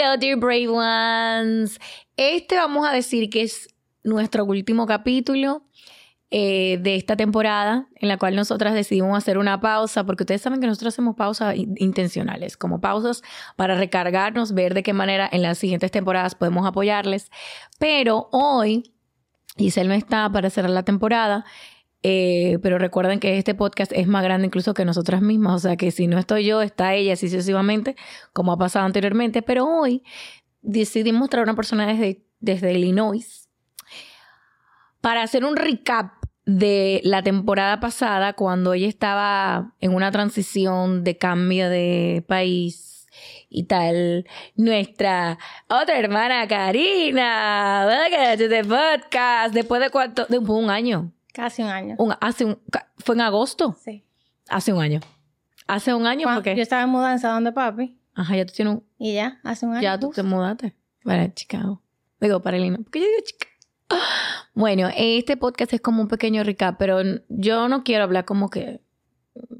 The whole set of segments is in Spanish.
Hello, dear brave ones. Este vamos a decir que es nuestro último capítulo eh, de esta temporada, en la cual nosotras decidimos hacer una pausa, porque ustedes saben que nosotros hacemos pausas intencionales, como pausas para recargarnos, ver de qué manera en las siguientes temporadas podemos apoyarles. Pero hoy, Giselle no está para cerrar la temporada. Eh, pero recuerden que este podcast es más grande incluso que nosotras mismas, o sea que si no estoy yo, está ella sucesivamente, como ha pasado anteriormente, pero hoy decidimos traer una persona desde, desde Illinois para hacer un recap de la temporada pasada cuando ella estaba en una transición de cambio de país y tal. Nuestra otra hermana Karina, to the podcast. Después de cuánto, de un año. Casi un año. hace un, ¿Fue en agosto? Sí. Hace un año. Hace un año porque... Yo estaba en mudanza donde papi. Ajá, ya tú tienes un... Y ya, hace un año. Ya tú te mudaste para Chicago. Digo, para Illinois. Porque yo digo Chicago. Bueno, este podcast es como un pequeño recap, pero yo no quiero hablar como que,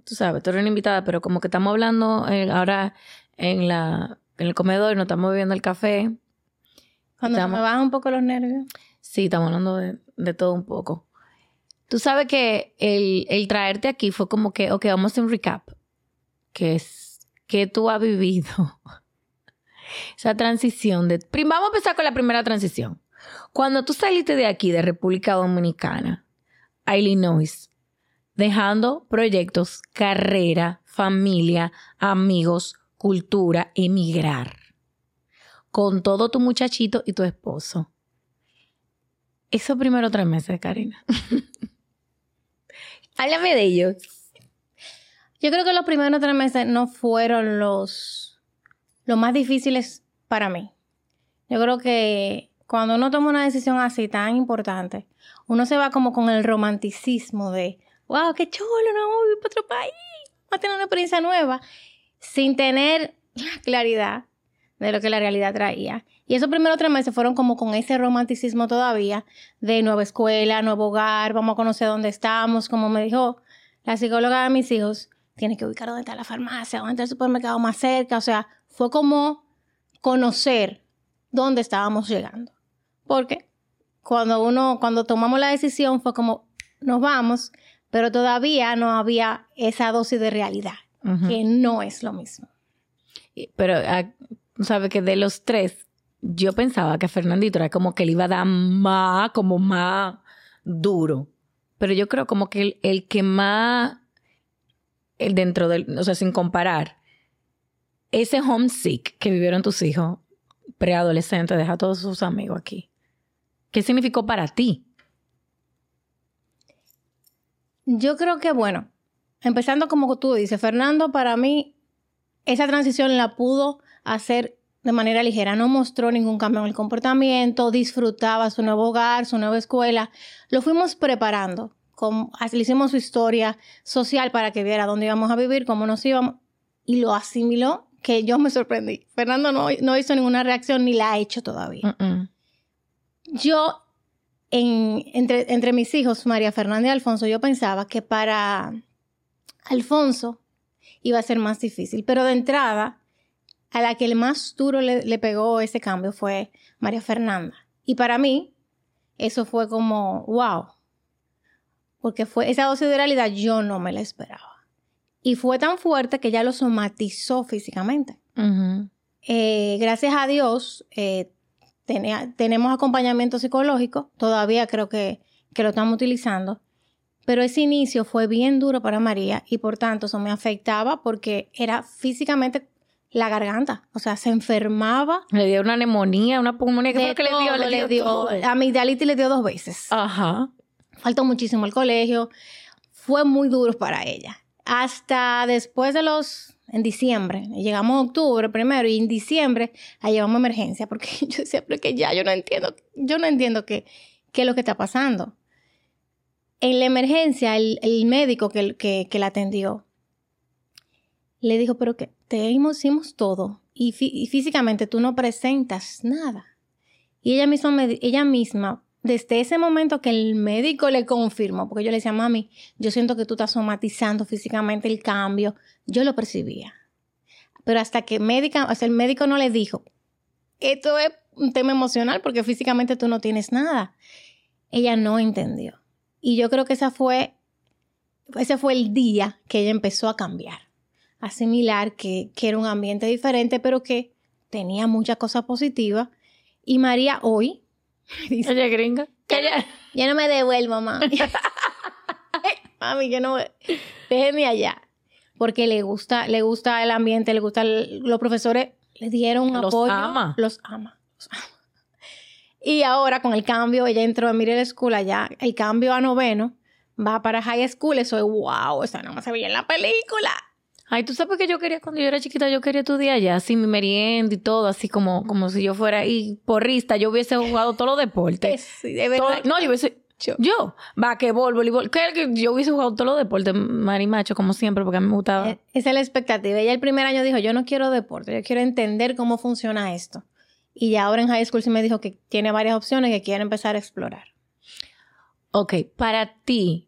tú sabes, tú eres una invitada, pero como que estamos hablando eh, ahora en, la, en el comedor, no estamos bebiendo el café. Cuando me bajan un poco los nervios. Sí, estamos hablando de, de todo un poco. Tú sabes que el, traerte aquí fue como que, ok, vamos a hacer un recap. Que es, que tú has vivido? Esa transición de... Vamos a empezar con la primera transición. Cuando tú saliste de aquí, de República Dominicana, a Illinois, dejando proyectos, carrera, familia, amigos, cultura, emigrar, con todo tu muchachito y tu esposo. Esos primeros tres meses, Karina. Háblame de ellos. Yo creo que los primeros tres meses no fueron los, los más difíciles para mí. Yo creo que cuando uno toma una decisión así tan importante, uno se va como con el romanticismo de, wow, qué chulo, nos vamos a ir para otro país, vamos a tener una experiencia nueva, sin tener la claridad de lo que la realidad traía. Y esos primeros tres meses fueron como con ese romanticismo todavía de nueva escuela, nuevo hogar, vamos a conocer dónde estamos, como me dijo la psicóloga de mis hijos, tiene que ubicar dónde está la farmacia, dónde está el supermercado más cerca, o sea, fue como conocer dónde estábamos llegando. Porque cuando uno, cuando tomamos la decisión fue como, nos vamos, pero todavía no había esa dosis de realidad, que no es lo mismo. Pero, ah, ¿sabes que de los tres, yo pensaba que Fernandito era como que le iba a dar más, como más duro. Pero yo creo como que el, el que más, el dentro del, o sea, sin comparar, ese homesick que vivieron tus hijos, preadolescentes, deja a todos sus amigos aquí. ¿Qué significó para ti? Yo creo que, bueno, empezando como tú dices, Fernando, para mí, esa transición la pudo hacer de manera ligera. No mostró ningún cambio en el comportamiento, disfrutaba su nuevo hogar, su nueva escuela. Lo fuimos preparando. le hicimos su historia social para que viera dónde íbamos a vivir, cómo nos íbamos, y lo asimiló, que yo me sorprendí. Fernando no, no hizo ninguna reacción ni la ha hecho todavía. Yo, entre, entre mis hijos, María Fernanda y Alfonso, yo pensaba que para Alfonso iba a ser más difícil, pero de entrada, a la que el más duro le, pegó ese cambio fue María Fernanda. Y para mí, eso fue como, wow, porque fue esa dosis de realidad yo no me la esperaba. Y fue tan fuerte que ya lo somatizó físicamente. Eh, gracias a Dios, eh, tenemos acompañamiento psicológico, todavía creo que, que lo estamos utilizando, pero ese inicio fue bien duro para María y por tanto eso me afectaba porque era físicamente la garganta, o sea, se enfermaba. Le dio una neumonía, una pulmonía, ¿qué fue que le dio? Le, dio, amigdalitis le dio dos veces. Ajá. Faltó muchísimo el colegio, fue muy duro para ella. Hasta después de los en diciembre. Llegamos a octubre primero y en diciembre la llevamos a emergencia porque yo decía, pero que ya yo no entiendo, yo no entiendo qué, qué es lo que está pasando. En la emergencia, el, médico que, que, la atendió le dijo, pero que te hicimos todo y, físicamente tú no presentas nada. Y ella misma, ella misma, desde ese momento que el médico le confirmó, porque yo le decía, mami, yo siento que tú estás somatizando físicamente el cambio, yo lo percibía. Pero hasta que el médico no le dijo, esto es un tema emocional porque físicamente tú no tienes nada. Ella no entendió. Y yo creo que esa ese fue el día que ella empezó a cambiar, asimilar que, que era un ambiente diferente, pero que tenía muchas cosas positivas. Y María hoy dice, Oye, gringa, ya, ya no me devuelvo, mami. mami, yo no, déjeme allá. Porque le gusta, le gusta el ambiente, le gusta, los profesores le dieron los apoyo. Ama. Los ama. Los ama. Y ahora con el cambio, ella entró a Middle School allá, el cambio a noveno, va para High School, eso es wow, esa no se veía en la película. Ay, tú sabes que yo quería, cuando yo era chiquita, yo quería estudiar allá, así mi merienda y todo, así como, como si yo fuera ahí porrista, yo hubiese jugado todos los deportes. Sí, de verdad. Todo- no, yo hubiese, yo, yo basquetbol, voleibol, que, que yo hubiese jugado todos los deportes, marimacho, como siempre, porque a mí me gustaba. Eh, Esa es la expectativa. Ella el primer año dijo, yo no quiero deporte, yo quiero entender cómo funciona esto. Y ya ahora en high school sí me dijo que tiene varias opciones que quiere empezar a explorar. Ok, para ti,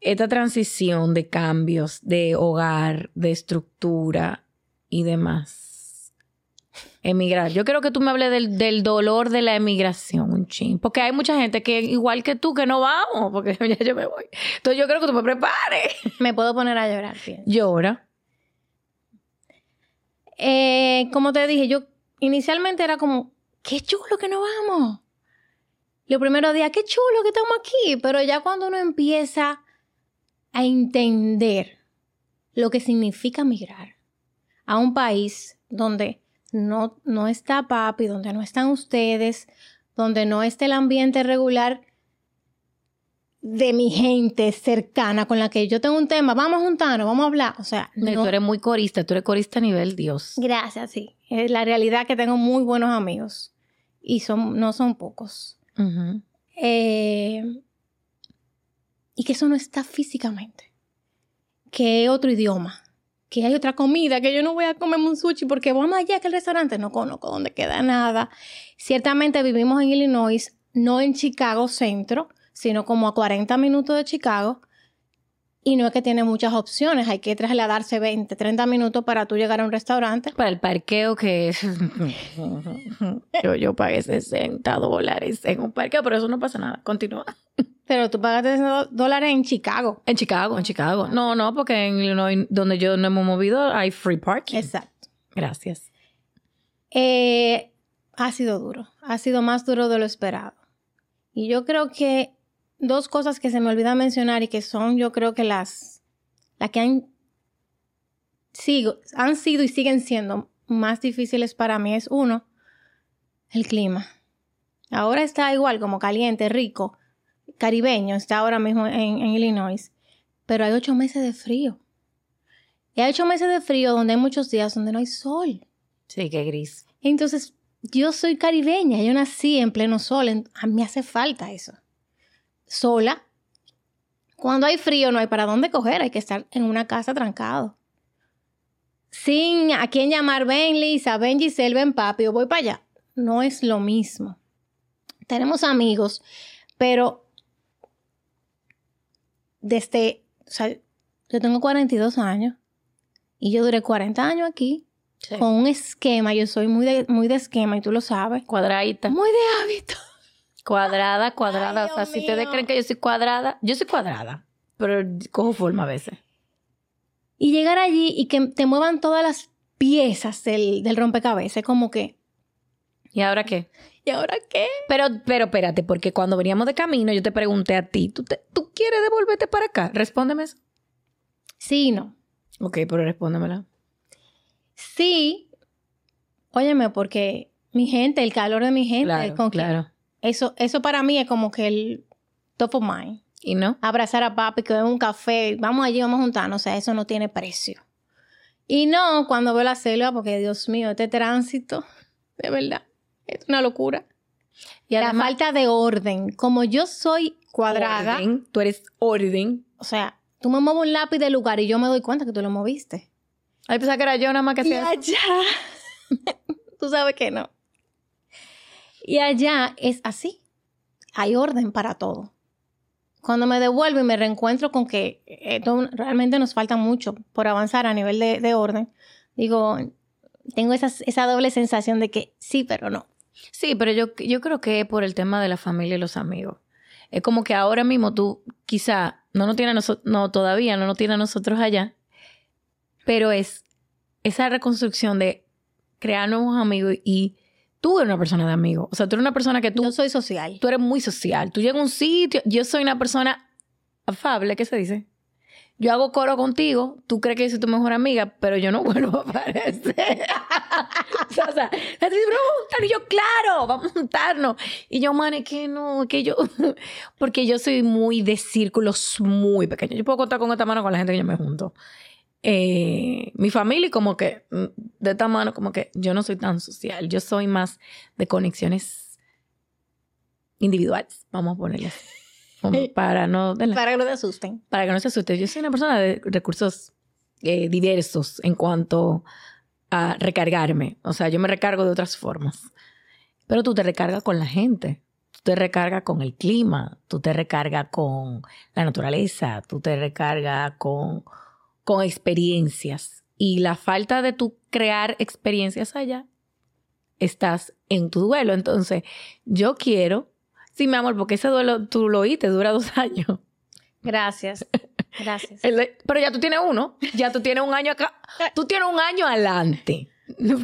esta transición de cambios de hogar, de estructura y demás, emigrar. Yo quiero que tú me hables del, del dolor de la emigración, un chin. Porque hay mucha gente que, igual que tú, que no vamos, porque ya yo me voy. Entonces yo quiero que tú me prepares. Me puedo poner a llorar. Llora. Eh, como te dije, yo inicialmente era como, qué chulo que no vamos. Los primeros días, qué chulo que estamos aquí. Pero ya cuando uno empieza a entender lo que significa migrar a un país donde no, no está papi, donde no están ustedes, donde no está el ambiente regular de mi gente cercana con la que yo tengo un tema, vamos a juntarnos, vamos a hablar. O sea, No, no, Tú eres muy corista, tú eres corista a nivel Dios. Gracias, sí. Es la realidad que tengo muy buenos amigos y son, no son pocos. Eh, y que eso no está físicamente. Que hay otro idioma. Que hay otra comida. Que yo no voy a comerme un sushi porque vamos allá que el restaurante no conozco dónde queda nada. Ciertamente vivimos en Illinois, no en Chicago centro, sino como a 40 minutos de Chicago. Y no es que tiene muchas opciones. Hay que trasladarse 20, 30 minutos para tú llegar a un restaurante. Para el parqueo que es... yo, yo pagué 60 dólares en un parqueo, pero eso no pasa nada. Continúa. Pero tú pagaste dólares en Chicago. En Chicago, en Chicago. No, no, porque en Illinois, donde yo no hemos movido, hay free parking. Exacto. Gracias. Eh, ha sido duro. Ha sido más duro de lo esperado. Y yo creo que dos cosas que se me olvida mencionar y que son, yo creo que las, las que han, sigo, han sido y siguen siendo más difíciles para mí es uno, el clima. Ahora está igual, como caliente, rico, caribeño, está ahora mismo en, en Illinois, pero hay ocho meses de frío. Y hay ocho meses de frío donde hay muchos días donde no hay sol. Sí, qué gris. Entonces, yo soy caribeña, yo nací en pleno sol, en- a mí hace falta eso. Sola. Cuando hay frío no hay para dónde coger, hay que estar en una casa trancado. Sin a quién llamar, ven Lisa, ven Giselle, ven papi, o voy para allá. No es lo mismo. Tenemos amigos, pero desde, o sea, yo tengo 42 años y yo duré 40 años aquí con un esquema. Yo soy muy de, muy de esquema y tú lo sabes. Cuadradita. Muy de hábito. Cuadrada, cuadrada. Ay, o sea, Dios si ustedes creen que yo soy cuadrada, yo soy cuadrada, pero cojo forma a veces. Y llegar allí y que te muevan todas las piezas del, del rompecabezas, es como que, ¿Y ahora qué? ¿Y ahora qué? Pero, pero espérate, porque cuando veníamos de camino yo te pregunté a ti, ¿tú, te- ¿tú quieres devolverte para acá? Respóndeme eso. Sí, y no. Ok, pero respóndemela. Sí, óyeme, porque mi gente, el calor de mi gente, Claro, con que- claro. eso, eso para mí es como que el top of mind. ¿Y no? abrazar a papi, que bebe un café, vamos allí, vamos a juntarnos, o sea, eso no tiene precio. Y no cuando veo la selva, porque Dios mío, este tránsito, de verdad, es una locura. Y la falta de orden, como yo soy cuadrada, orden, tú eres orden. o sea, tú me mueves un lápiz del lugar y yo me doy cuenta que tú lo moviste. Ay, pensaba que era yo nada más que hacía allá, tú sabes que no. Y allá es así, hay orden para todo. Cuando me devuelvo y me reencuentro con que esto realmente nos falta mucho por avanzar a nivel de, de orden, digo, tengo esa doble sensación de que sí, pero no. Sí, pero yo, yo creo que por el tema de la familia y los amigos. Es como que ahora mismo tú quizá no nos tiene a nosotros, no todavía no nos tiene a nosotros allá, pero es esa reconstrucción de crear nuevos amigos y tú eres una persona de amigos. O sea, tú eres una persona que tú... Yo soy social. Tú eres muy social. Tú llegas a un sitio, yo soy una persona afable, ¿qué se dice? Yo hago coro contigo, tú crees que yo soy tu mejor amiga, pero yo no vuelvo a aparecer. o sea, vamos a juntar. Y yo, claro, vamos a juntarnos. Y yo, man, es que no, es que yo, porque yo soy muy de círculos muy pequeños. Yo puedo contar con esta mano con la gente que yo me junto. Eh, mi familia, como que, mm, de esta mano, como que yo no soy tan social. Yo soy más de conexiones individuales, vamos a ponerle así para no... Para que no te asusten. Para que no se asusten. Yo soy una persona de recursos eh, diversos en cuanto a recargarme. O sea, yo me recargo de otras formas. Pero tú te recargas con la gente. Tú te recargas con el clima. Tú te recargas con la naturaleza. Tú te recargas con, con experiencias. Y la falta de tú crear experiencias allá, estás en tu duelo. Entonces, yo quiero Sí, mi amor, porque ese duelo tú lo oíste, dura dos años. Gracias. Gracias. pero ya tú tienes uno, ya tú tienes un año acá, tú tienes un año adelante.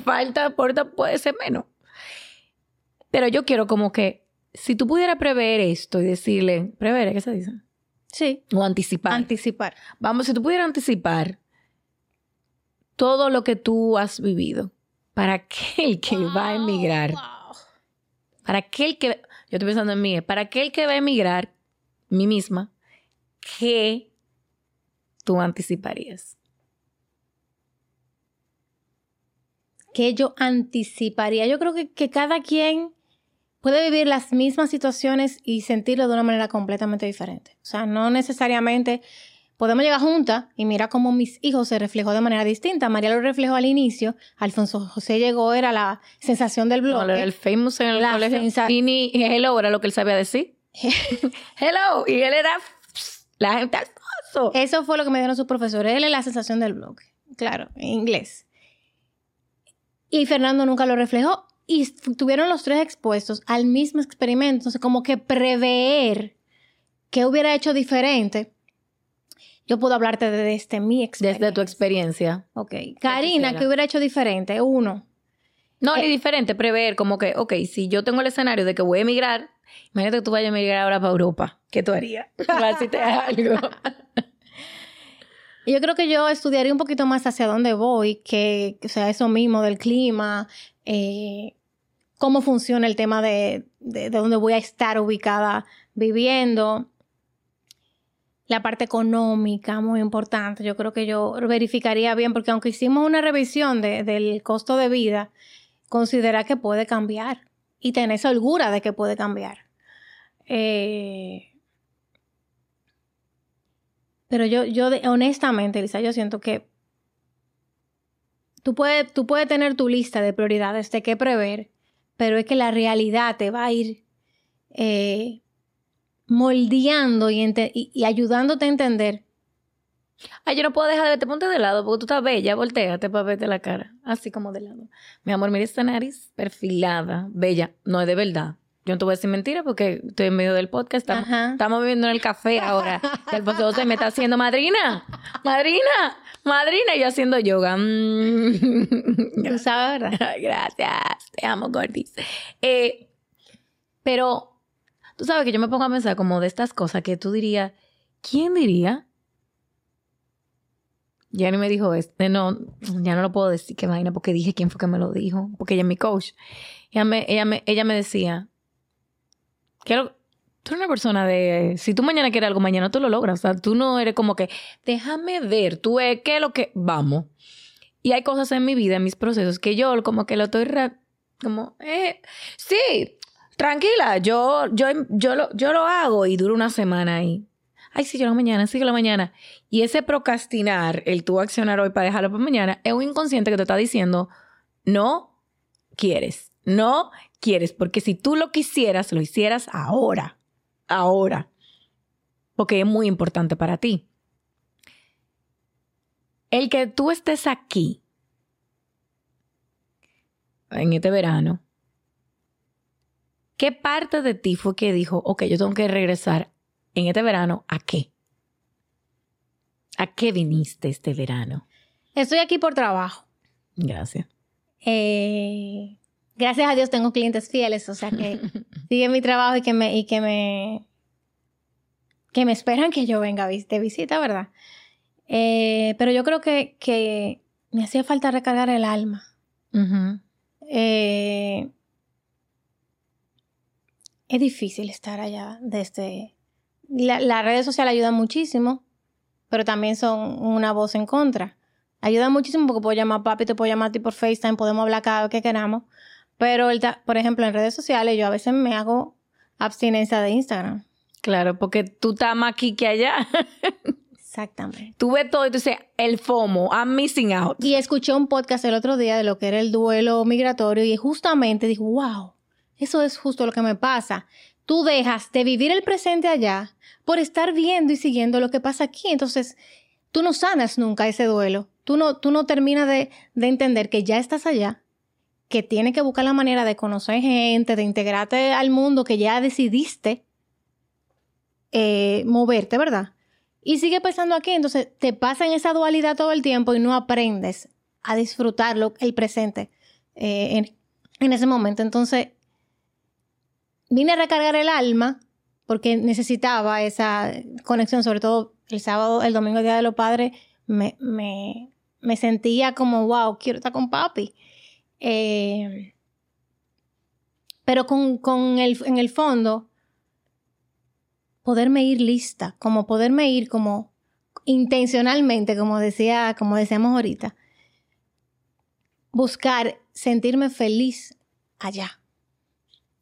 Falta, puerta puede ser menos. Pero yo quiero como que, si tú pudieras prever esto y decirle, prever, ¿qué se dice? Sí. O anticipar. Anticipar. Vamos, si tú pudieras anticipar todo lo que tú has vivido para aquel que va a emigrar, para aquel que, yo estoy pensando en mí, para aquel que va a emigrar, mí misma, ¿qué tú anticiparías? ¿Qué yo anticiparía? Yo creo que, que cada quien puede vivir las mismas situaciones y sentirlo de una manera completamente diferente. O sea, no necesariamente podemos llegar juntas y mira cómo mis hijos se reflejó de manera distinta. María lo reflejó al inicio, Alfonso José llegó, era la sensación del blog. el famous en el colegio. Y ni hello era lo que él sabía decir. hello. Y él era la gente Alfonso. Eso fue lo que me dieron sus profesores. Él es la sensación del blog. Claro, en inglés. Y Fernando nunca lo reflejó. Y tuvieron los tres expuestos al mismo experimento. Entonces, como que prever qué hubiera hecho diferente yo puedo hablarte desde este, mi experiencia. Desde tu experiencia. Ok. Karina, ¿qué hubiera hecho diferente? Uno. No, ni eh, diferente, prever como que, ok, si yo tengo el escenario de que voy a emigrar, imagínate que tú vayas a emigrar ahora para Europa. ¿Qué tú harías? si te algo. yo creo que yo estudiaría un poquito más hacia dónde voy, que, o sea, eso mismo del clima, eh, cómo funciona el tema de, de, de dónde voy a estar ubicada viviendo la parte económica, muy importante. Yo creo que yo verificaría bien, porque aunque hicimos una revisión del costo de vida, considera que puede cambiar y tener holgura de que puede cambiar. Eh, pero yo, yo honestamente, Elisa, yo siento que tú puedes, tú puedes tener tu lista de prioridades de qué prever, pero es que la realidad te va a ir eh, moldeando y, ayudándote a entender. Ay, yo no puedo dejar de verte, ponte de lado, porque tú estás bella, volteate para verte la cara, así como de lado. Mi amor, mira esta nariz perfilada, bella, no es de verdad. Yo no te voy a decir mentira porque estoy en medio del podcast, estamos, viviendo en el café ahora. el se me está haciendo madrina, madrina, madrina, y yo haciendo yoga. Mm. Tú sabes, ¿verdad? Gracias, te amo, Gordis. Eh, pero Tú sabes que yo me pongo a pensar como de estas cosas que tú dirías, ¿quién diría? ni me dijo este, no, ya no lo puedo decir qué vaina porque dije quién fue que me lo dijo, porque ella es mi coach. Ella me, ella me, ella me decía, quiero, tú eres una persona de, si tú mañana quieres algo, mañana tú lo logras. O sea, tú no eres como que, déjame ver, tú es qué es lo que, vamos. Y hay cosas en mi vida, en mis procesos, que yo como que lo estoy, como, eh, sí, tranquila, yo, yo, yo, lo, yo lo hago y dura una semana ahí. Ay, sí, yo lo mañana, sí, lo mañana. Y ese procrastinar, el tú accionar hoy para dejarlo para mañana, es un inconsciente que te está diciendo, no quieres, no quieres, porque si tú lo quisieras, lo hicieras ahora, ahora, porque es muy importante para ti. El que tú estés aquí en este verano, ¿qué parte de ti fue que dijo, ok, yo tengo que regresar en este verano a qué? ¿A qué viniste este verano? Estoy aquí por trabajo. Gracias. Eh, gracias a Dios tengo clientes fieles, o sea que siguen mi trabajo y que me, y que me, que me esperan que yo venga de visita, ¿verdad? Eh, pero yo creo que, que, me hacía falta recargar el alma. Eh, es difícil estar allá desde... Este, las redes sociales ayudan muchísimo, pero también son una voz en contra. Ayuda muchísimo porque puedo llamar a papi, te puedo llamar a ti por FaceTime, podemos hablar cada vez que queramos. Pero, por ejemplo, en redes sociales yo a veces me hago abstinencia de Instagram. Claro, porque tú estás más aquí que allá. Exactamente. Tú ves todo y tú dices, el FOMO, I'm missing out. Y escuché un podcast el otro día de lo que era el duelo migratorio y justamente dijo, wow, eso es justo lo que me pasa. Tú dejas de vivir el presente allá por estar viendo y siguiendo lo que pasa aquí. Entonces, tú no sanas nunca ese duelo. Tú no, tú no terminas de, de entender que ya estás allá, que tienes que buscar la manera de conocer gente, de integrarte al mundo que ya decidiste eh, moverte, ¿verdad? Y sigue pensando aquí, entonces te pasa en esa dualidad todo el tiempo y no aprendes a disfrutarlo, el presente eh, en, en ese momento. Entonces, vine a recargar el alma porque necesitaba esa conexión, sobre todo el sábado, el domingo, Día de los Padres, me, me, me sentía como, wow, quiero estar con papi. Eh, pero con, con el, en el fondo, poderme ir lista, como poderme ir como intencionalmente, como decía, como decíamos ahorita, buscar sentirme feliz allá.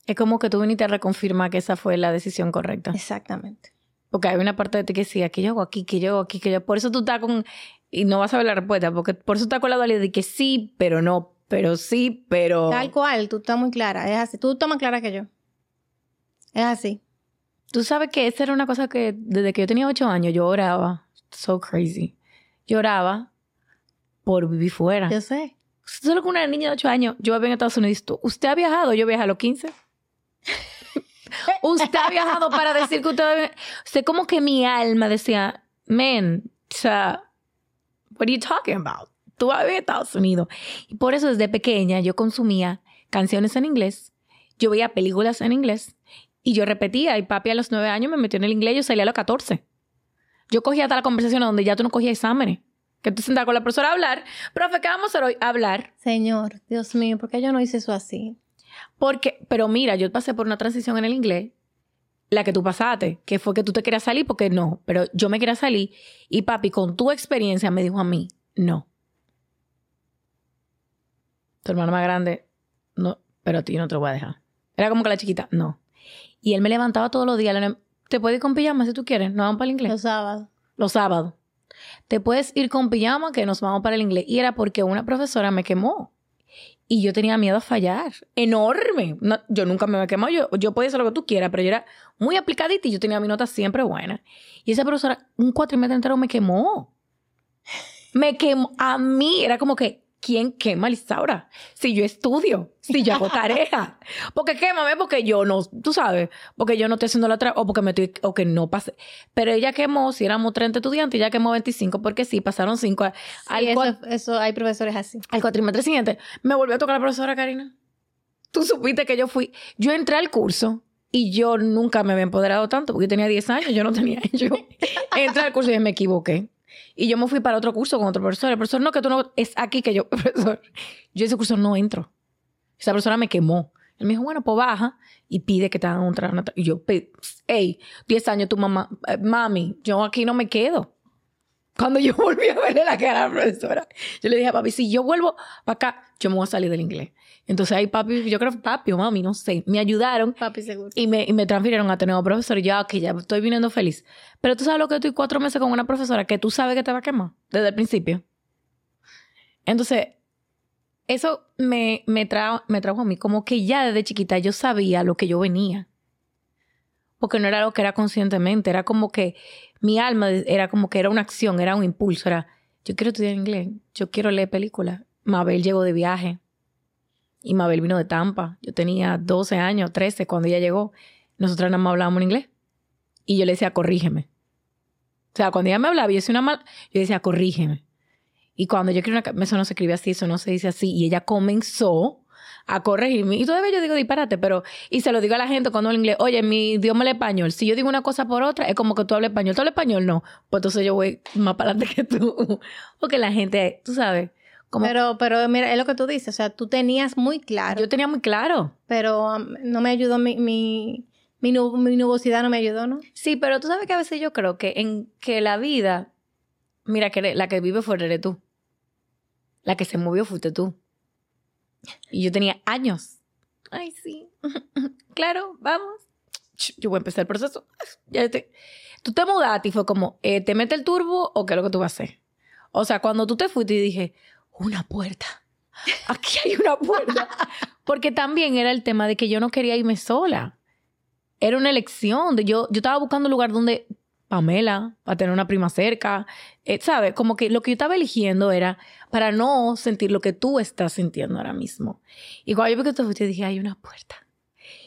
Es como que tú viniste a reconfirmar que esa fue la decisión correcta. Exactamente. Porque hay una parte de ti que sí, aquí yo hago aquí, que yo hago aquí, que yo. Por eso tú estás con. Y no vas a ver la respuesta, porque por eso estás con la dualidad de que sí, pero no, pero sí, pero. Tal cual, tú estás muy clara. Es así. Tú estás más clara que yo. Es así. Tú sabes que esa era una cosa que desde que yo tenía ocho años yo oraba. So crazy. Lloraba por vivir fuera. Yo sé. Solo con una niña de ocho años, yo vivo en Estados Unidos. ¿Usted ha viajado? Yo viajé a los 15. usted ha viajado para decir que usted... Usted como que mi alma decía, man, o sea, what are you talking about? Tú vas a Estados Unidos. Y por eso desde pequeña yo consumía canciones en inglés, yo veía películas en inglés y yo repetía. Y papi a los nueve años me metió en el inglés, yo salía a los catorce. Yo cogía hasta la conversación donde ya tú no cogías exámenes. Que tú sentabas con la profesora a hablar. Profe, ¿qué vamos a hacer hoy? A hablar. Señor, Dios mío, ¿por qué yo no hice eso así? Porque, pero mira, yo pasé por una transición en el inglés, la que tú pasaste, que fue que tú te querías salir porque no, pero yo me quería salir y papi, con tu experiencia, me dijo a mí, no. Tu hermano más grande, no, pero a ti no te lo voy a dejar. Era como que la chiquita, no. Y él me levantaba todos los días. Te puedes ir con pijama si tú quieres. No vamos para el inglés. Los sábados. Los sábados. Te puedes ir con pijama que nos vamos para el inglés. Y era porque una profesora me quemó. Y yo tenía miedo a fallar. Enorme. yo nunca me quemado. Yo, yo podía hacer lo que tú quieras, pero yo era muy aplicadita y yo tenía mi nota siempre buena. Y esa profesora, un cuatrimestre entero me quemó. Me quemó. A mí era como que, ¿quién quema Lisaura? Si yo estudio, si yo hago tarea. Porque quémame porque yo no, tú sabes, porque yo no estoy haciendo la otra, o porque me estoy, o que no pasé. Pero ella quemó, si éramos 30 estudiantes, ella quemó 25 porque sí, pasaron 5. Sí, eso, eso, hay profesores así. Al cuatrimestre siguiente, me volvió a tocar la profesora Karina. Tú supiste que yo fui, yo entré al curso y yo nunca me había empoderado tanto porque yo tenía 10 años, yo no tenía, yo entré al curso y me equivoqué. Y yo me fui para otro curso con otro profesor. El profesor, no, que tú no, es aquí que yo, profesor. Yo ese curso no entro. Esa persona me quemó. Él me dijo, bueno, pues baja y pide que te hagan otra. Y yo, hey, 10 años tu mamá, eh, mami, yo aquí no me quedo. Cuando yo volví a verle la cara a la profesora, yo le dije a papi, si yo vuelvo para acá, yo me voy a salir del inglés. Entonces ahí papi, yo creo papi o mami, no sé, me ayudaron. Papi seguro. Y me, y me transfirieron a tener un profesor y ya, que ya estoy viniendo feliz. Pero tú sabes lo que estoy cuatro meses con una profesora que tú sabes que te va a quemar desde el principio. Entonces, eso me, me, me trajo a mí como que ya desde chiquita yo sabía lo que yo venía. Porque no era lo que era conscientemente, era como que mi alma era como que era una acción, era un impulso, era yo quiero estudiar inglés, yo quiero leer películas. Mabel llegó de viaje, Y Mabel vino de Tampa. Yo tenía 12 años, 13 cuando ella llegó. Nosotras nada más hablábamos en inglés. Y yo le decía, corrígeme. O sea, cuando ella me hablaba yo decía una mal, yo decía, corrígeme. Y cuando yo escribí una eso no se escribe así, eso no se dice así. Y ella comenzó a corregirme. Y todavía yo digo disparate, pero. Y se lo digo a la gente cuando hablo inglés, oye, mi idioma es español. Si yo digo una cosa por otra, es como que tú hablas español. ¿Tú hablas español? No. Pues entonces yo voy más para adelante que tú. Porque la gente, tú sabes. Como, pero, pero mira, es lo que tú dices. O sea, tú tenías muy claro. Yo tenía muy claro. Pero um, no me ayudó mi, mi, mi, nubosidad, no me ayudó, ¿no? Sí, pero tú sabes que a veces yo creo que en que la vida. Mira, que la que vive fuera eres tú. La que se movió fuiste tú. Y yo tenía años. Ay, sí. claro, vamos. Yo voy a empezar el proceso. Ya te... Tú te mudaste y fue como, eh, ¿te mete el turbo o qué es lo que tú vas a hacer? O sea, cuando tú te fuiste y dije, una puerta. Aquí hay una puerta. Porque también era el tema de que yo no quería irme sola. Era una elección. De yo, yo estaba buscando un lugar donde Pamela, para tener una prima cerca, eh, ¿sabes? Como que lo que yo estaba eligiendo era para no sentir lo que tú estás sintiendo ahora mismo. Y cuando yo vi que tú fuiste, dije, hay una puerta.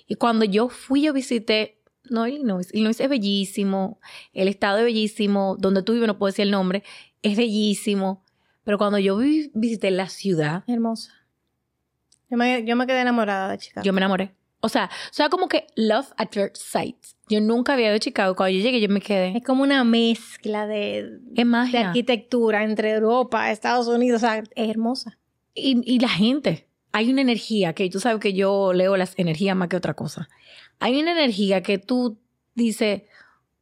Y cuando yo fui, yo visité, no, Illinois, Illinois es bellísimo, el estado es bellísimo, donde tú vives, no puedo decir el nombre, es bellísimo. Pero cuando yo visité la ciudad... Hermosa. Yo me, yo me quedé enamorada de Chicago. Yo me enamoré. O sea, o sea, como que love at first sight. Yo nunca había ido a Chicago. Cuando yo llegué, yo me quedé. Es como una mezcla de, de arquitectura entre Europa, Estados Unidos. O sea, es hermosa. Y, y la gente. Hay una energía que tú sabes que yo leo las energías más que otra cosa. Hay una energía que tú dices,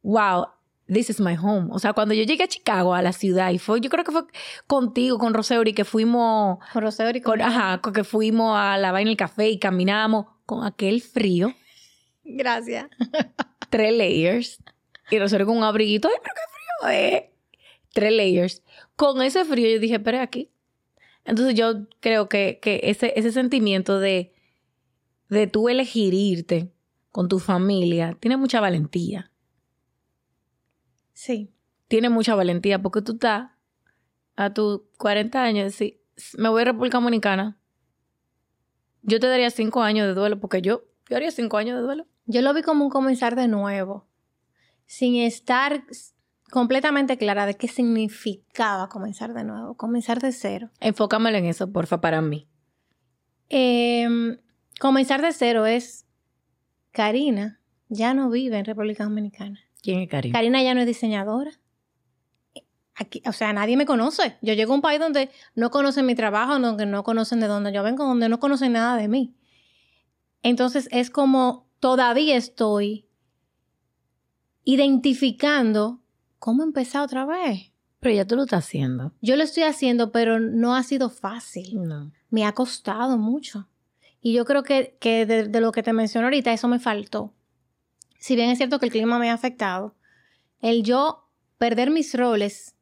wow, this is my home. O sea, cuando yo llegué a Chicago, a la ciudad, y fue, yo creo que fue contigo, con Roseuri, que fuimos. Con Roseuri, con, ajá, que fuimos a la vaina del café y caminamos con aquel frío. Gracias. Tres layers. Y nosotros con un abriguito. ¡Ay, pero qué frío es! Tres layers. Con ese frío yo dije, pero aquí. Entonces yo creo que, que ese, ese sentimiento de, de tú elegir irte con tu familia tiene mucha valentía. Sí. Tiene mucha valentía porque tú estás a tus 40 años y decir, me voy a República Dominicana yo te daría cinco años de duelo porque yo, yo haría cinco años de duelo. Yo lo vi como un comenzar de nuevo, sin estar completamente clara de qué significaba comenzar de nuevo, comenzar de cero. Enfócamelo en eso, porfa, para mí. Em, comenzar de cero es Karina ya no vive en República Dominicana. ¿Quién es Karina? Karina ya no es diseñadora o sea, nadie me conoce. Yo llego a un país donde no conocen mi trabajo, donde no conocen de dónde yo vengo, donde no conocen nada de mí. Entonces es como todavía estoy identificando cómo empezar otra vez. Pero ya tú lo estás haciendo. Yo lo estoy haciendo, pero no ha sido fácil. No. Me ha costado mucho. Y yo creo que, que de, de, lo que te menciono ahorita, eso me faltó. Si bien es cierto que el clima me ha afectado, el yo perder mis roles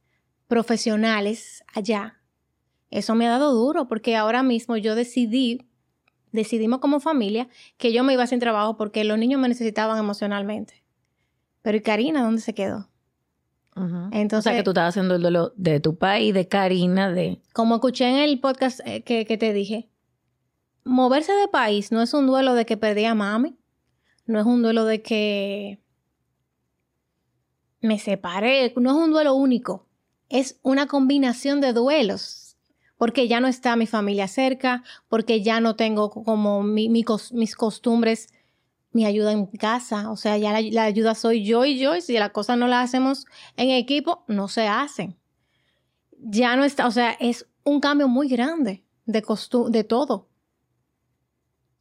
profesionales allá. Eso me ha dado duro porque ahora mismo yo decidí, decidimos como familia que yo me iba sin trabajo porque los niños me necesitaban emocionalmente. Pero ¿y Karina dónde se quedó? Entonces, o sea, que tú estabas haciendo el duelo de tu país, de Karina, de... Como escuché en el podcast eh, que, que te dije, moverse de país no es un duelo de que perdí a mami, no es un duelo de que me separé, no es un duelo único es una combinación de duelos, porque ya no está mi familia cerca, porque ya no tengo como mis costumbres, mi ayuda en casa, o sea, ya la, ayuda soy yo y yo, y si las cosas no las hacemos en equipo, no se hacen. Ya no está, o sea, es un cambio muy grande de, de todo.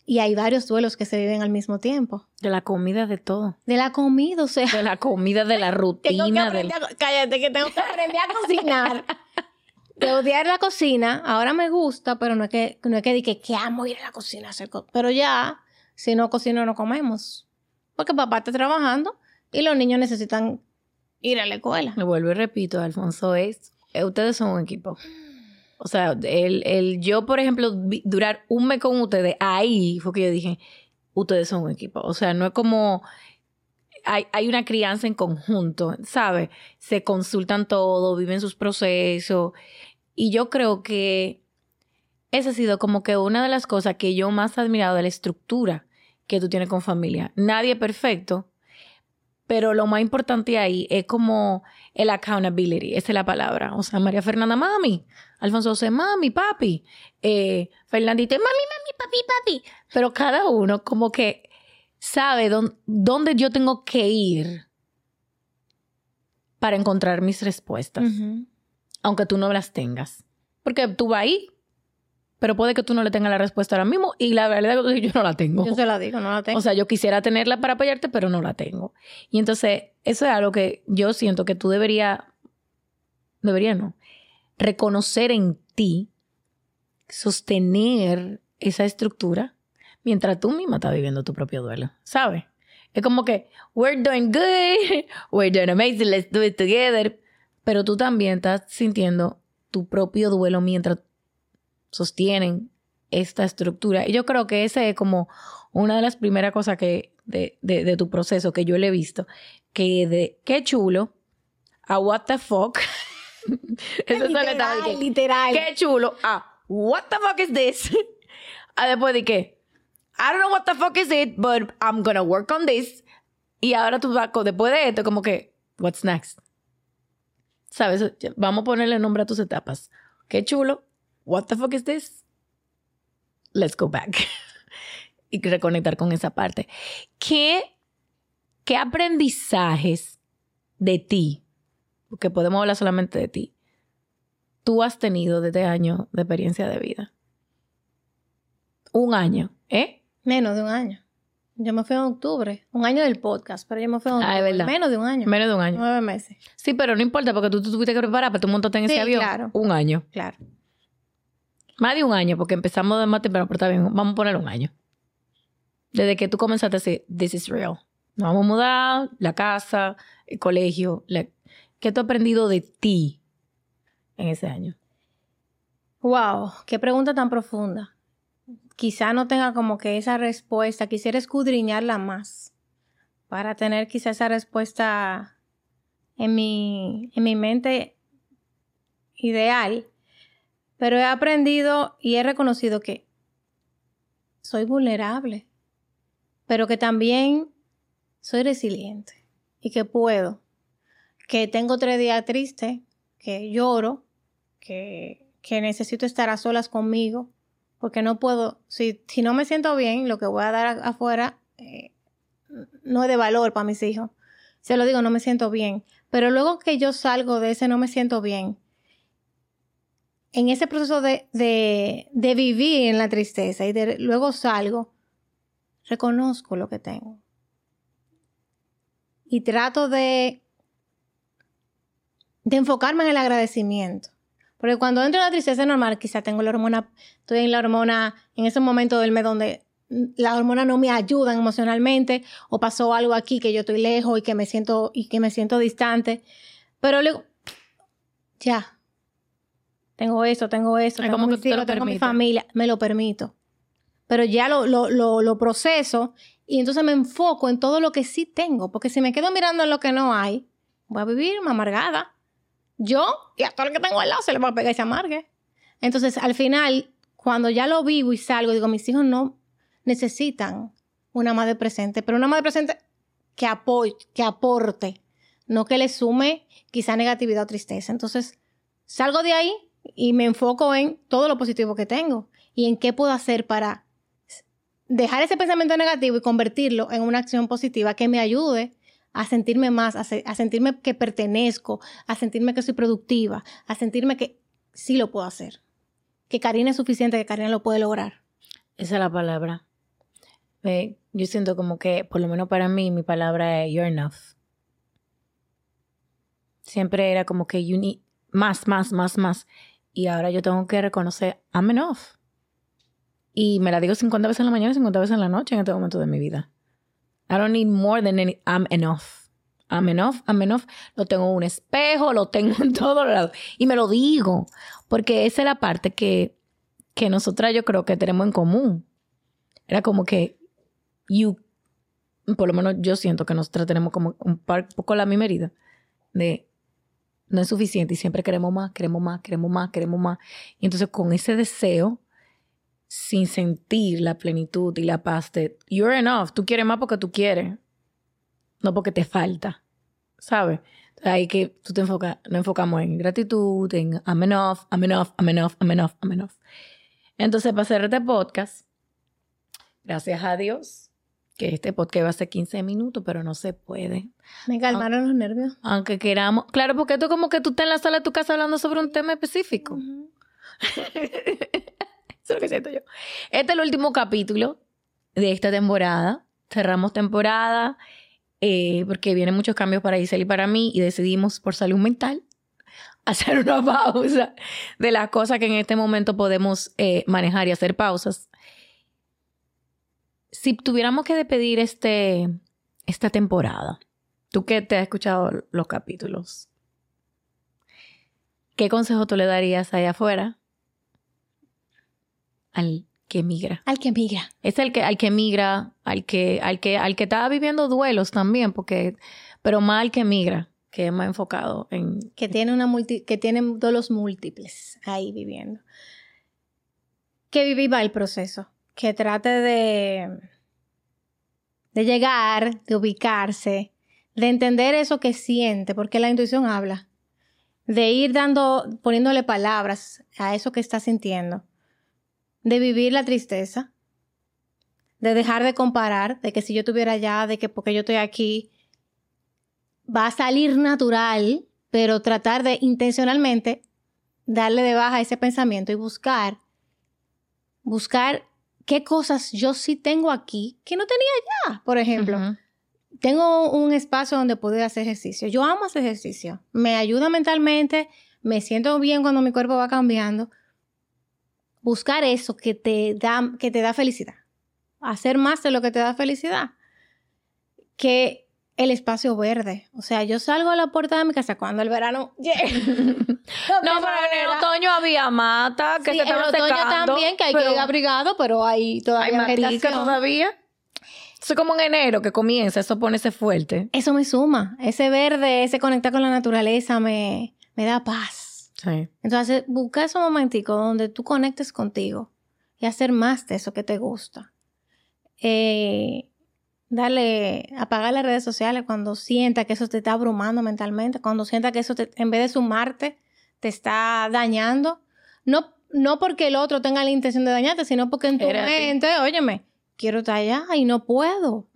Y hay varios duelos que se viven al mismo tiempo. De la comida, de todo. De la comida, o sea. De la comida, de la rutina. Cállate, que tengo que aprender a cocinar. de odiar la cocina, ahora me gusta, pero no es que, no es que diga que, amo ir a la cocina a hacer cosas. Pero ya, si no cocino, no comemos. Porque papá está trabajando y los niños necesitan ir a la escuela. Me vuelvo y repito, Alfonso, es, eh, ustedes son un equipo. O sea, el, el yo, por ejemplo, durar un mes con ustedes, ahí fue que yo dije, ustedes son un equipo. O sea, no es como... Hay, hay una crianza en conjunto, ¿sabes? Se consultan todo, viven sus procesos. Y yo creo que esa ha sido como que una de las cosas que yo más he admirado de la estructura que tú tienes con familia. Nadie es perfecto, pero lo más importante ahí es como el accountability, esa es la palabra. O sea, María Fernanda, mami. Alfonso José, mami, papi. Eh, Fernandito, mami, mami, papi, papi. Pero cada uno como que sabe dónde, yo tengo que ir para encontrar mis respuestas, aunque tú no las tengas. Porque tú vas ahí, pero puede que tú no le tengas la respuesta ahora mismo y la verdad es que yo no la tengo. Yo se la digo, no la tengo. O sea, yo quisiera tenerla para apoyarte, pero no la tengo. Y entonces, eso es algo que yo siento que tú deberías, debería no, reconocer en ti, sostener esa estructura mientras tú misma estás viviendo tu propio duelo, ¿sabes? Es como que, we're doing good, we're doing amazing, let's do it together. Pero tú también estás sintiendo tu propio duelo mientras sostienen esta estructura. Y yo creo que esa es como una de las primeras cosas que de, de, tu proceso que yo le he visto, que de qué chulo a what the fuck. Eso literal, literal. Qué chulo a what the fuck is this. a después de qué. I don't know what the fuck is it, but I'm gonna work on this. Y ahora tú vas, después de esto, como que, what's next? ¿Sabes? Vamos a ponerle nombre a tus etapas. Qué chulo what the fuck is this? Let's go back. y reconectar con esa parte. ¿Qué, qué aprendizajes de ti, porque podemos hablar solamente de ti, tú has tenido desde este año de experiencia de vida? Un año, ¿eh? Menos de un año. Yo me fui en octubre, un año del podcast, pero yo me fui en octubre. Ah, es verdad. Menos de un año. Menos de un año. Nueve meses. Sí, pero no importa porque tú, tuviste que preparar, pero tú montaste en ese avión. Claro. Un año. Claro. Más de un año, porque empezamos de más temprano, pero está bien, vamos a poner un año. Desde que tú comenzaste a decir, this is real. Nos vamos a mudar, la casa, el colegio. ¿Qué tú has aprendido de ti en ese año? Wow, qué pregunta tan profunda. Quizá no tenga como que esa respuesta, quisiera escudriñarla más para tener quizá esa respuesta en mi, en mi mente ideal pero he aprendido y he reconocido que soy vulnerable, pero que también soy resiliente y que puedo, que tengo tres días tristes, que lloro, que, que necesito estar a solas conmigo, porque no puedo, si, si no me siento bien, lo que voy a dar afuera eh, no es de valor para mis hijos. Se lo digo, no me siento bien. Pero luego que yo salgo de ese no me siento bien, en ese proceso de, de, vivir en la tristeza y de, luego salgo, reconozco lo que tengo. Y trato de, de enfocarme en el agradecimiento. Porque cuando entro en la tristeza normal, quizá tengo la hormona, estoy en la hormona, en ese momento del mes donde la hormona no me ayuda emocionalmente o pasó algo aquí que yo estoy lejos y que me siento y que me siento distante. Pero luego, ya, tengo eso, tengo eso, tengo, como tengo mi familia, me lo permito. Pero ya lo, lo, lo, proceso y entonces me enfoco en todo lo que sí tengo, porque si me quedo mirando en lo que no hay, voy a vivir amargada. Yo y a todo lo que tengo al lado se le va a pegar ese amargue. Entonces, al final, cuando ya lo vivo y salgo, digo, mis hijos no necesitan una madre presente, pero una madre presente que apoye, que aporte, no que le sume quizá negatividad o tristeza. Entonces, salgo de ahí y me enfoco en todo lo positivo que tengo y en qué puedo hacer para dejar ese pensamiento negativo y convertirlo en una acción positiva que me ayude a sentirme más, a, sentirme que pertenezco, a sentirme que soy productiva, a sentirme que sí lo puedo hacer, que Karina es suficiente, que Karina lo puede lograr. Esa es la palabra. yo siento como que, por lo menos para mí, mi palabra es you're enough. Siempre era como que you need más, más, más, más. Y ahora yo tengo que reconocer, I'm enough. Y me la digo 50 veces en la mañana y 50 veces en la noche en este momento de mi vida. I don't need more than any, I'm enough. I'm enough, I'm enough. Lo tengo en un espejo, lo tengo en todos lados. Y me lo digo, porque esa es la parte que, que nosotras yo creo que tenemos en común. Era como que you, por lo menos yo siento que nosotras tenemos como un, poco la misma herida de no es suficiente y siempre queremos más, queremos más, queremos más, queremos más. Y entonces con ese deseo sin sentir la plenitud y la paz de you're enough. Tú quieres más porque tú quieres, no porque te falta, ¿sabes? Hay que, tú te enfocas, nos enfocamos en gratitud, en I'm enough, I'm enough, I'm enough, I'm enough, I'm enough. Entonces, para hacer este podcast, gracias a Dios, que este podcast va a ser 15 minutos, pero no se puede. Me calmaron los nervios. Aunque queramos. Claro, porque esto como que tú estás en la sala de tu casa hablando sobre un tema específico. Eso es lo que siento yo. Este es el último capítulo de esta temporada. Cerramos temporada eh, porque vienen muchos cambios para Giselle y para mí y decidimos por salud mental hacer una pausa de las cosas que en este momento podemos eh, manejar y hacer pausas. Si tuviéramos que despedir este, esta temporada, tú que te has escuchado los capítulos, ¿qué consejo tú le darías allá afuera al que migra. Al que migra. Es el que, al que migra, al que, al que, al que está viviendo duelos también, porque, pero más al que migra, que es más enfocado en. Que tiene una multi, que tiene duelos múltiples ahí viviendo. Que viva el proceso. Que trate de, de llegar, de ubicarse, de entender eso que siente, porque la intuición habla. De ir dando, poniéndole palabras a eso que está sintiendo de vivir la tristeza, de dejar de comparar, de que si yo estuviera allá, de que porque yo estoy aquí, va a salir natural, pero tratar de intencionalmente darle de baja ese pensamiento y buscar, buscar qué cosas yo sí tengo aquí que no tenía allá. Por ejemplo, tengo un espacio donde puedo hacer ejercicio. Yo amo hacer ejercicio. Me ayuda mentalmente, me siento bien cuando mi cuerpo va cambiando, buscar eso que te da, que te da felicidad. Hacer más de lo que te da felicidad. Que el espacio verde. O sea, yo salgo a la puerta de mi casa cuando el verano no, pero en el otoño había mata que se en el otoño también, que hay que ir abrigado, pero hay todavía hay todavía. Eso es como en enero que comienza, eso ponerse fuerte. Eso me suma. Ese verde, ese conectar con la naturaleza me, me da paz. Entonces, busca ese momentico donde tú conectes contigo y hacer más de eso que te gusta. Eh, dale, apagar las redes sociales cuando sienta que eso te está abrumando mentalmente, cuando sienta que eso en vez de sumarte, te está dañando. No, no porque el otro tenga la intención de dañarte, sino porque en tu mente, óyeme, quiero estar allá y no puedo.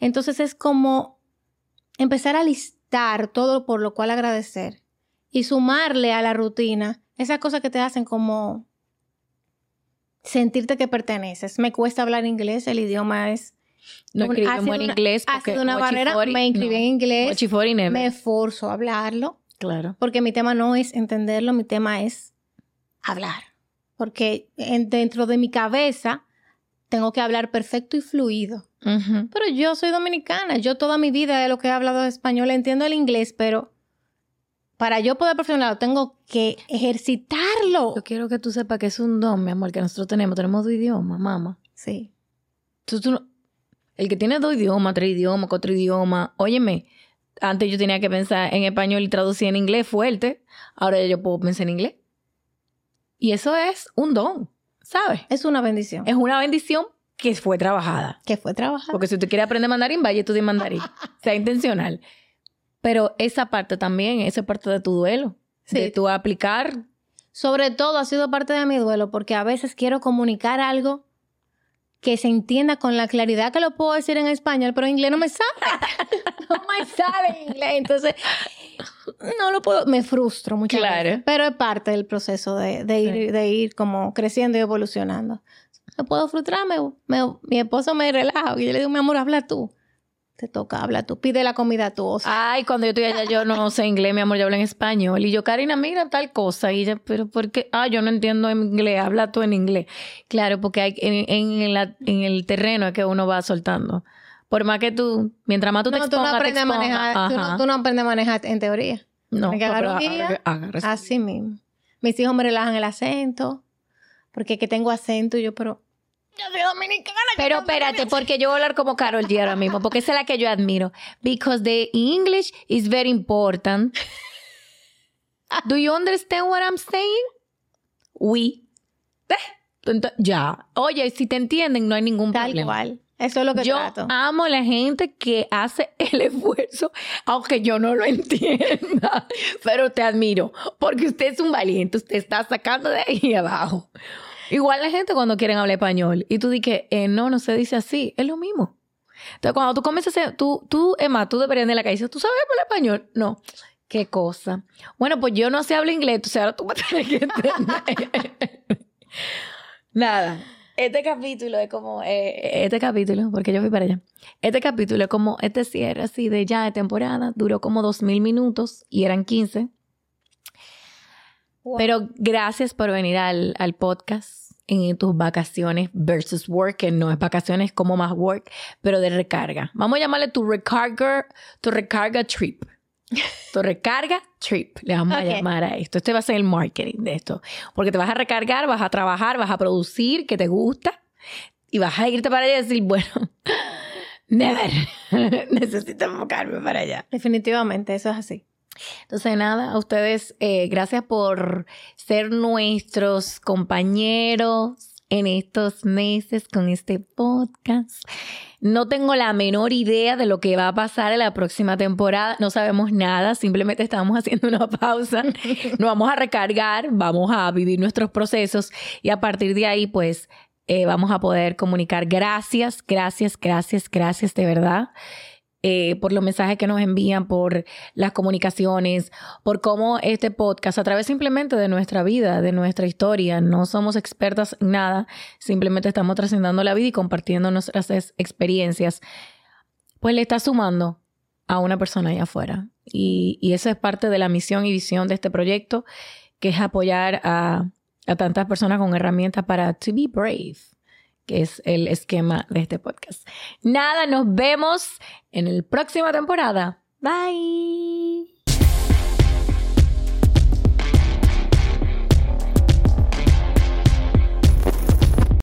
Entonces es como empezar a listar todo por lo cual agradecer y sumarle a la rutina esas cosas que te hacen como sentirte que perteneces. Me cuesta hablar inglés, el idioma es... No escribimos en inglés porque... una manera, me inscribí en inglés, me esforzo a hablarlo. Claro. Porque mi tema no es entenderlo, mi tema es hablar. Porque dentro de mi cabeza tengo que hablar perfecto y fluido. Pero yo soy dominicana, yo toda mi vida de lo que he hablado español, entiendo el inglés, pero para yo poder perfeccionarlo, tengo que ejercitarlo. Yo quiero que tú sepas que es un don, mi amor, que nosotros tenemos. Tenemos dos idiomas, mamá. Sí. El que tiene dos idiomas, tres idiomas, cuatro idiomas, óyeme, antes yo tenía que pensar en español y traducir en inglés fuerte. Ahora yo puedo pensar en inglés. Y eso es un don, ¿sabes? Es una bendición. Es una bendición que fue trabajada. Que fue trabajada. Porque si usted quiere aprender mandarín, vaya tú de mandarín. sea intencional. Pero esa parte también, esa parte de tu duelo. De tu aplicar. Sobre todo ha sido parte de mi duelo porque a veces quiero comunicar algo que se entienda con la claridad que lo puedo decir en español, pero en inglés no me sale. no me sale en inglés. Entonces, no lo puedo. Me frustro mucho. Claro. pero es parte del proceso de, ir, de ir como creciendo y evolucionando. Me puedo frustrarme. mi esposo me relaja y yo le digo, mi amor, habla tú te toca, habla tú, pide la comida tú. Ay, cuando yo estoy allá, yo no sé inglés, mi amor, yo hablo en español. Y yo, Karina, mira tal cosa. Y ella, pero ¿por qué? Ah, yo no entiendo inglés, habla tú en inglés. Claro, porque hay, en, en, el terreno es que uno va soltando. Por más que tú, mientras más tú te expongas, tú no aprendes a manejar, tú no, aprendes a manejar en teoría. No, que Así mismo. Mis hijos me relajan el acento, porque que tengo acento y yo, pero yo soy dominicana. Pero espérate, porque yo voy a hablar como Carol G ahora mismo, porque esa es la que yo admiro. Because the English is very important. Do you understand what I'm saying? We. Ent- Ya. Oye, si te entienden, no hay ningún Tal problema. cual. Eso es lo que Yo trato. amo a la gente que hace el esfuerzo, aunque yo no lo entienda, pero te admiro, porque usted es un valiente, usted está sacando de ahí abajo. Igual la gente cuando quieren hablar español y tú dices, eh, no, no se dice así, es lo mismo. Entonces cuando tú comienzas a, tú, tú, Emma, tú deberías de la calle, dices, ¿tú sabes hablar español? No. ¿Qué cosa? Bueno, pues yo no sé hablar inglés, entonces ahora tú vas a tener que entender. Nada. Este capítulo es como, eh, este capítulo, porque yo fui para allá. Este capítulo es como este cierre así de ya de temporada. Duró como dos mil minutos y eran 15. Wow. Pero gracias por venir al, al podcast en tus vacaciones versus work, que no es vacaciones como más work, pero de recarga. Vamos a llamarle tu recarga, tu recarga trip. Tu recarga trip, le vamos a llamar a esto. Este va a ser el marketing de esto. Porque te vas a recargar, vas a trabajar, vas a producir, que te gusta, y vas a irte para allá y decir, bueno, never, necesito enfocarme para allá. Definitivamente, eso es así. Entonces, nada, a ustedes, eh, gracias por ser nuestros compañeros en estos meses con este podcast. No tengo la menor idea de lo que va a pasar en la próxima temporada. No sabemos nada, simplemente estamos haciendo una pausa. Nos vamos a recargar, vamos a vivir nuestros procesos y a partir de ahí, pues, eh, vamos a poder comunicar. Gracias, gracias, gracias, gracias de verdad eh, por los mensajes que nos envían, por las comunicaciones, por cómo este podcast, a través simplemente de nuestra vida, de nuestra historia, no somos expertas en nada, simplemente estamos trascendiendo la vida y compartiendo nuestras es- experiencias, pues le está sumando a una persona allá afuera. Y, y eso es parte de la misión y visión de este proyecto, que es apoyar a, a tantas personas con herramientas para to be brave que es el esquema de este podcast. Nada, nos vemos en la próxima temporada. Bye.